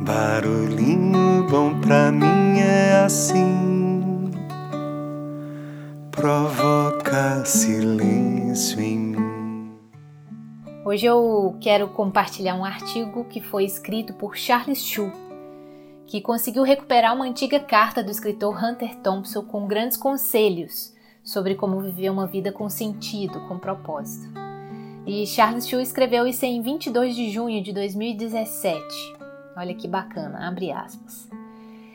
Barulhinho bom pra mim é assim, provoca silêncio em mim. Hoje eu quero compartilhar um artigo que foi escrito por Charles Chu, que conseguiu recuperar uma antiga carta do escritor Hunter Thompson com grandes conselhos sobre como viver uma vida com sentido, com propósito. E Charles Chu escreveu isso em 22 de junho de 2017. Olha que bacana, abre aspas.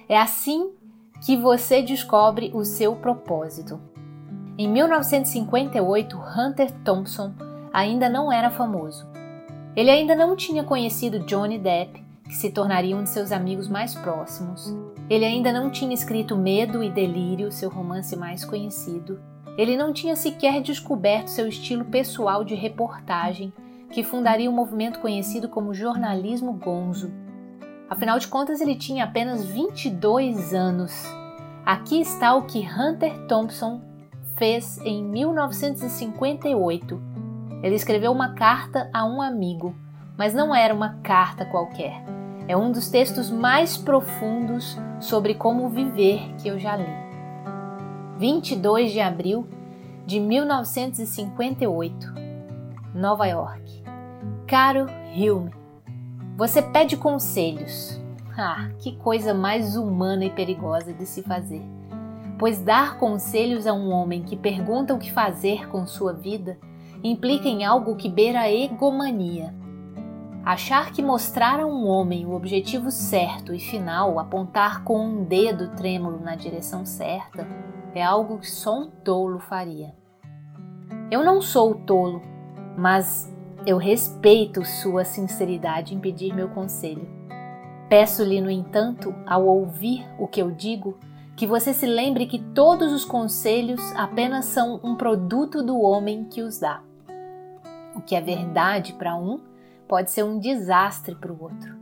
É assim que você descobre o seu propósito. Em 1958, Hunter Thompson ainda não era famoso. Ele ainda não tinha conhecido Johnny Depp, que se tornaria um de seus amigos mais próximos. Ele ainda não tinha escrito Medo e Delírio, seu romance mais conhecido. Ele não tinha sequer descoberto seu estilo pessoal de reportagem, que fundaria um movimento conhecido como jornalismo gonzo. Afinal de contas, ele tinha apenas 22 anos. Aqui está o que Hunter Thompson fez em 1958. Ele escreveu uma carta a um amigo, mas não era uma carta qualquer. É um dos textos mais profundos sobre como viver que eu já li. 22 de abril de 1958, Nova York. Caro Hilme, você pede conselhos. Ah, que coisa mais humana e perigosa de se fazer. Pois dar conselhos a um homem que pergunta o que fazer com sua vida implica em algo que beira a egomania. Achar que mostrar a um homem o objetivo certo e final, apontar com um dedo trêmulo na direção certa, é algo que só um tolo faria. Eu não sou tolo, mas eu respeito sua sinceridade em pedir meu conselho. Peço-lhe, no entanto, ao ouvir o que eu digo, que você se lembre que todos os conselhos apenas são um produto do homem que os dá. O que é verdade para um pode ser um desastre para o outro.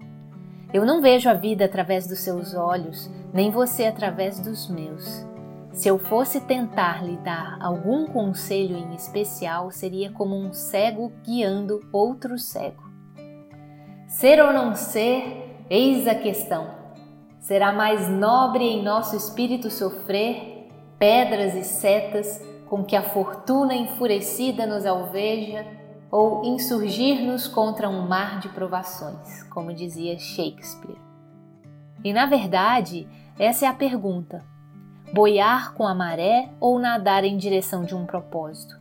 Eu não vejo a vida através dos seus olhos, nem você através dos meus. Se eu fosse tentar lhe dar algum conselho em especial, seria como um cego guiando outro cego. Ser ou não ser, eis a questão. Será mais nobre em nosso espírito sofrer pedras e setas com que a fortuna enfurecida nos alveja ou insurgir-nos contra um mar de provações, como dizia Shakespeare. E na verdade, essa é a pergunta boiar com a maré ou nadar em direção de um propósito.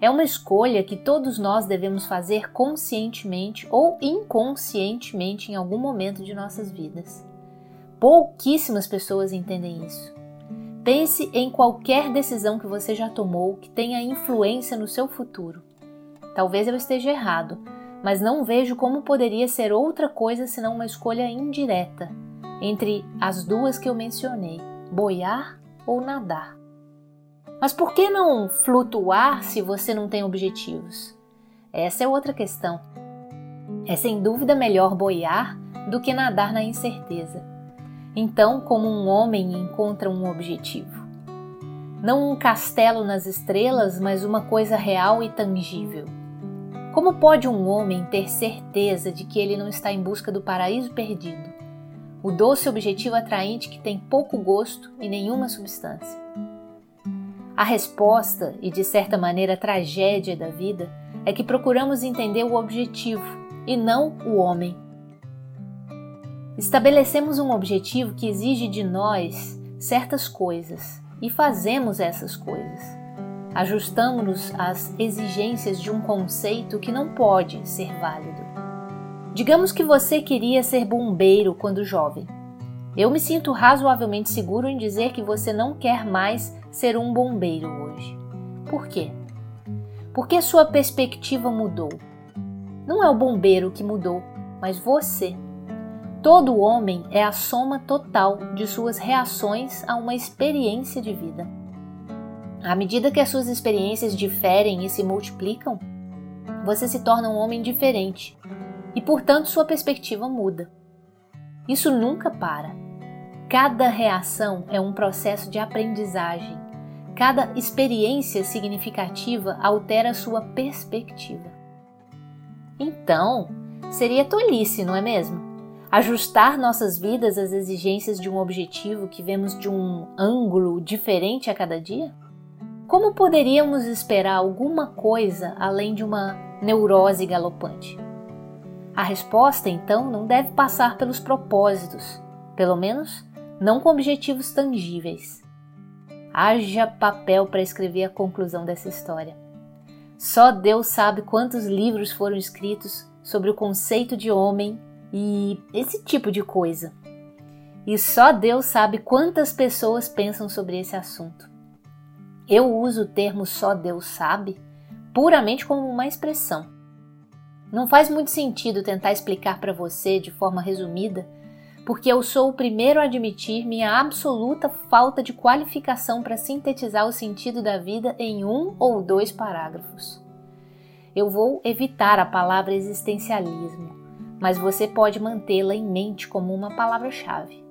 É uma escolha que todos nós devemos fazer conscientemente ou inconscientemente em algum momento de nossas vidas. Pouquíssimas pessoas entendem isso. Pense em qualquer decisão que você já tomou que tenha influência no seu futuro. Talvez eu esteja errado, mas não vejo como poderia ser outra coisa senão uma escolha indireta entre as duas que eu mencionei boiar ou nadar. Mas por que não flutuar se você não tem objetivos? Essa é outra questão. É sem dúvida melhor boiar do que nadar na incerteza. Então, como um homem encontra um objetivo? Não um castelo nas estrelas, mas uma coisa real e tangível. Como pode um homem ter certeza de que ele não está em busca do paraíso perdido? O doce objetivo atraente que tem pouco gosto e nenhuma substância. A resposta, e de certa maneira a tragédia da vida, é que procuramos entender o objetivo e não o homem. Estabelecemos um objetivo que exige de nós certas coisas e fazemos essas coisas. Ajustamos-nos às exigências de um conceito que não pode ser válido. Digamos que você queria ser bombeiro quando jovem. Eu me sinto razoavelmente seguro em dizer que você não quer mais ser um bombeiro hoje. Por quê? Porque sua perspectiva mudou. Não é o bombeiro que mudou, mas você. Todo homem é a soma total de suas reações a uma experiência de vida. À medida que as suas experiências diferem e se multiplicam, você se torna um homem diferente, e, portanto, sua perspectiva muda. Isso nunca para. Cada reação é um processo de aprendizagem. Cada experiência significativa altera sua perspectiva. Então, seria tolice, não é mesmo? Ajustar nossas vidas às exigências de um objetivo que vemos de um ângulo diferente a cada dia? Como poderíamos esperar alguma coisa além de uma neurose galopante? A resposta, então, não deve passar pelos propósitos, pelo menos não com objetivos tangíveis. Haja papel para escrever a conclusão dessa história. Só Deus sabe quantos livros foram escritos sobre o conceito de homem e esse tipo de coisa. E só Deus sabe quantas pessoas pensam sobre esse assunto. Eu uso o termo só Deus sabe puramente como uma expressão. Não faz muito sentido tentar explicar para você de forma resumida, porque eu sou o primeiro a admitir minha absoluta falta de qualificação para sintetizar o sentido da vida em um ou dois parágrafos. Eu vou evitar a palavra existencialismo mas você pode mantê-la em mente como uma palavra-chave.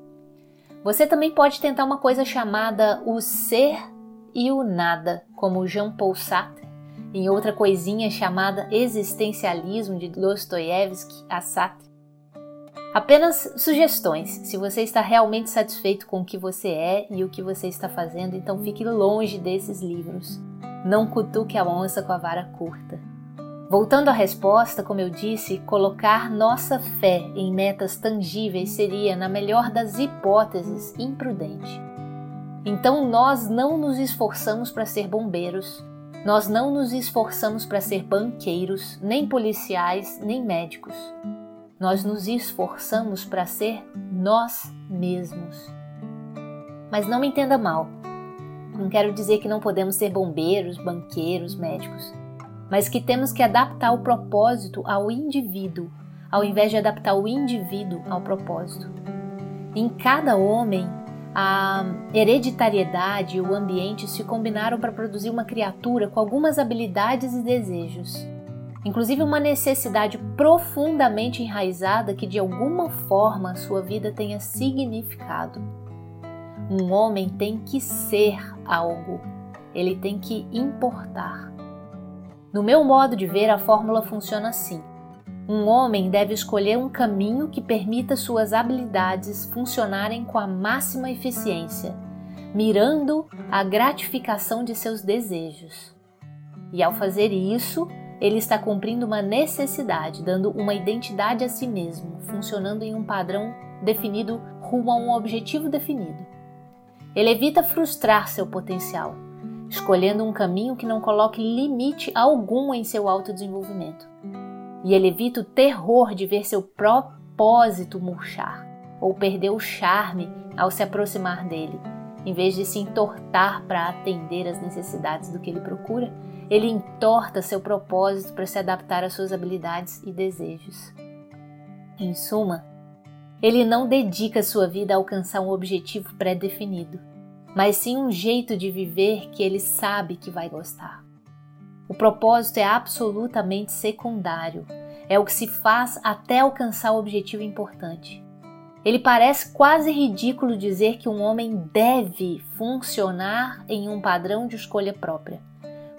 Você também pode tentar uma coisa chamada o ser e o nada, como Jean-Paul Sartre, em outra coisinha chamada Existencialismo de Dostoiévski a Sartre. Apenas sugestões. Se você está realmente satisfeito com o que você é e o que você está fazendo, então fique longe desses livros. Não cutuque a onça com a vara curta. Voltando à resposta, como eu disse, colocar nossa fé em metas tangíveis seria, na melhor das hipóteses, imprudente. Então nós não nos esforçamos para ser bombeiros, nós não nos esforçamos para ser banqueiros, nem policiais, nem médicos. Nós nos esforçamos para ser nós mesmos. Mas não me entenda mal. Não quero dizer que não podemos ser bombeiros, banqueiros, médicos mas que temos que adaptar o propósito ao indivíduo, ao invés de adaptar o indivíduo ao propósito. Em cada homem, a hereditariedade e o ambiente se combinaram para produzir uma criatura com algumas habilidades e desejos, inclusive uma necessidade profundamente enraizada que de alguma forma sua vida tenha significado. Um homem tem que ser algo, ele tem que importar. No meu modo de ver, a fórmula funciona assim. Um homem deve escolher um caminho que permita suas habilidades funcionarem com a máxima eficiência, mirando a gratificação de seus desejos. E ao fazer isso, ele está cumprindo uma necessidade, dando uma identidade a si mesmo, funcionando em um padrão definido rumo a um objetivo definido. Ele evita frustrar seu potencial, escolhendo um caminho que não coloque limite algum em seu autodesenvolvimento. E ele evita o terror de ver seu propósito murchar ou perder o charme ao se aproximar dele. Em vez de se entortar para atender às necessidades do que ele procura, ele entorta seu propósito para se adaptar às suas habilidades e desejos. Em suma, ele não dedica sua vida a alcançar um objetivo pré-definido mas sim um jeito de viver que ele sabe que vai gostar. O propósito é absolutamente secundário, é o que se faz até alcançar o objetivo importante. Ele parece quase ridículo dizer que um homem deve funcionar em um padrão de escolha própria,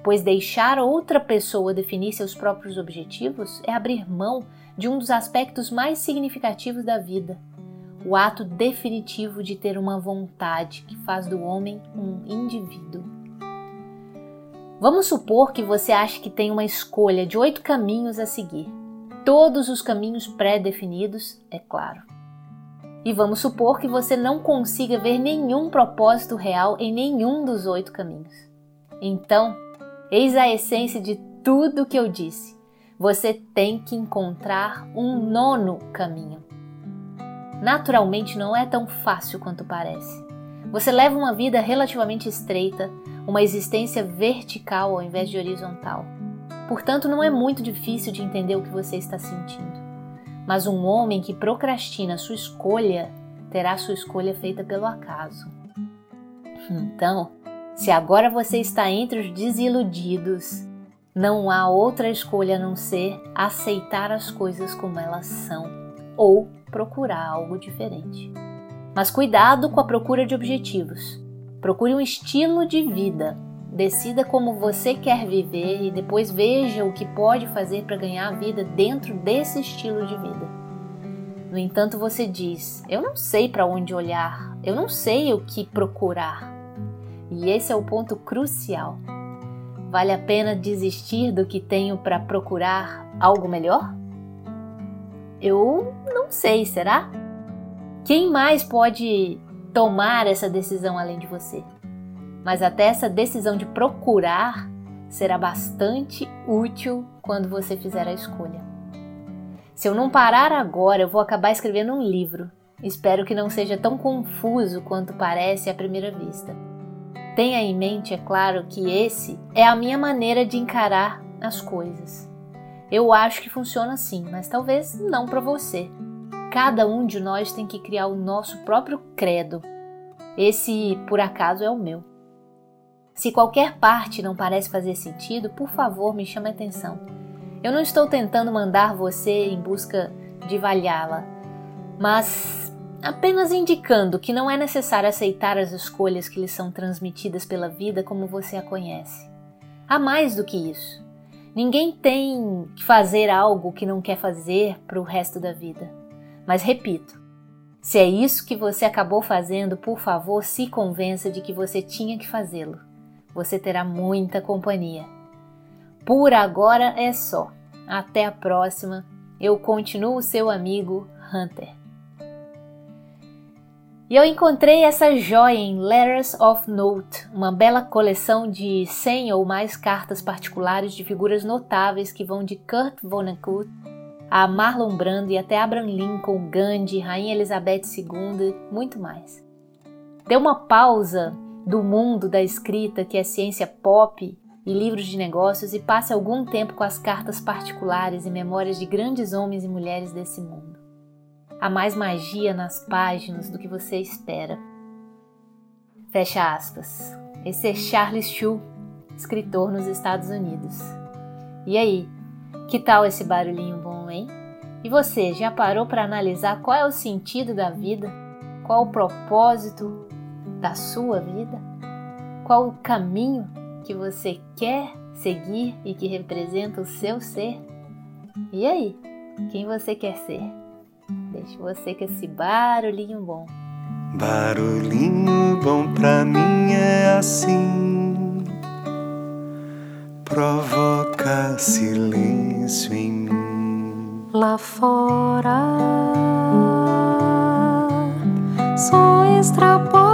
pois deixar outra pessoa definir seus próprios objetivos é abrir mão de um dos aspectos mais significativos da vida o ato definitivo de ter uma vontade que faz do homem um indivíduo. Vamos supor que você acha que tem uma escolha de oito caminhos a seguir, todos os caminhos pré-definidos, é claro. E vamos supor que você não consiga ver nenhum propósito real em nenhum dos oito caminhos. Então, eis a essência de tudo que eu disse. Você tem que encontrar um nono caminho naturalmente não é tão fácil quanto parece. Você leva uma vida relativamente estreita, uma existência vertical ao invés de horizontal. Portanto, não é muito difícil de entender o que você está sentindo. Mas um homem que procrastina sua escolha terá sua escolha feita pelo acaso. Então, se agora você está entre os desiludidos, não há outra escolha a não ser aceitar as coisas como elas são ou procurar algo diferente. Mas cuidado com a procura de objetivos. Procure um estilo de vida. Decida como você quer viver e depois veja o que pode fazer para ganhar a vida dentro desse estilo de vida. No entanto, você diz: Eu não sei para onde olhar, eu não sei o que procurar. E esse é o ponto crucial. Vale a pena desistir do que tenho para procurar algo melhor? Eu não sei, será? Quem mais pode tomar essa decisão além de você? Mas até essa decisão de procurar será bastante útil quando você fizer a escolha. Se eu não parar agora, eu vou acabar escrevendo um livro. Espero que não seja tão confuso quanto parece à primeira vista. Tenha em mente, é claro, que esse é a minha maneira de encarar as coisas. Eu acho que funciona assim, mas talvez não para você. Cada um de nós tem que criar o nosso próprio credo. Esse, por acaso, é o meu. Se qualquer parte não parece fazer sentido, por favor, me chame a atenção. Eu não estou tentando mandar você em busca de valhá-la, mas apenas indicando que não é necessário aceitar as escolhas que lhe são transmitidas pela vida como você a conhece. Há mais do que isso. Ninguém tem que fazer algo que não quer fazer para o resto da vida. Mas repito, se é isso que você acabou fazendo, por favor, se convença de que você tinha que fazê-lo. Você terá muita companhia. Por agora é só. Até a próxima. Eu continuo seu amigo Hunter. E eu encontrei essa joia em Letters of Note, uma bela coleção de 100 ou mais cartas particulares de figuras notáveis que vão de Kurt Vonnegut a Marlon Brando e até Abraham Lincoln, Gandhi, Rainha Elizabeth II, muito mais. Dê uma pausa do mundo da escrita, que é ciência pop e livros de negócios, e passe algum tempo com as cartas particulares e memórias de grandes homens e mulheres desse mundo. Há mais magia nas páginas do que você espera. Fecha aspas. Esse é Charles Chu, escritor nos Estados Unidos. E aí, que tal esse barulhinho bom, hein? E você já parou para analisar qual é o sentido da vida? Qual o propósito da sua vida? Qual o caminho que você quer seguir e que representa o seu ser? E aí, quem você quer ser? Deixe você com esse barulhinho bom. Barulhinho bom pra mim é assim, provoca silêncio em mim. Lá fora, só extrapola